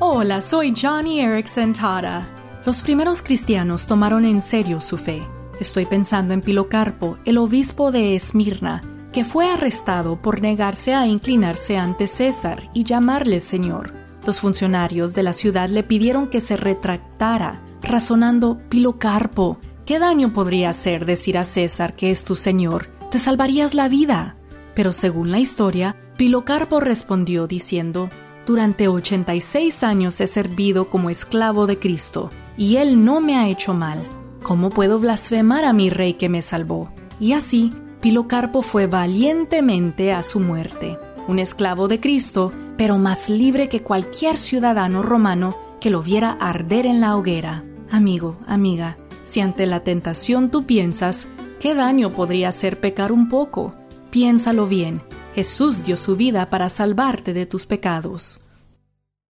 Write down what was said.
Hola, soy Johnny Erickson Tara. Los primeros cristianos tomaron en serio su fe. Estoy pensando en Pilocarpo, el obispo de Esmirna, que fue arrestado por negarse a inclinarse ante César y llamarle Señor. Los funcionarios de la ciudad le pidieron que se retractara, razonando Pilocarpo, ¿qué daño podría hacer decir a César que es tu Señor? Te salvarías la vida. Pero según la historia, Pilocarpo respondió diciendo, durante 86 años he servido como esclavo de Cristo, y Él no me ha hecho mal. ¿Cómo puedo blasfemar a mi rey que me salvó? Y así, Pilocarpo fue valientemente a su muerte, un esclavo de Cristo, pero más libre que cualquier ciudadano romano que lo viera arder en la hoguera. Amigo, amiga, si ante la tentación tú piensas, ¿qué daño podría ser pecar un poco? Piénsalo bien Jesús dio su vida para salvarte de tus pecados.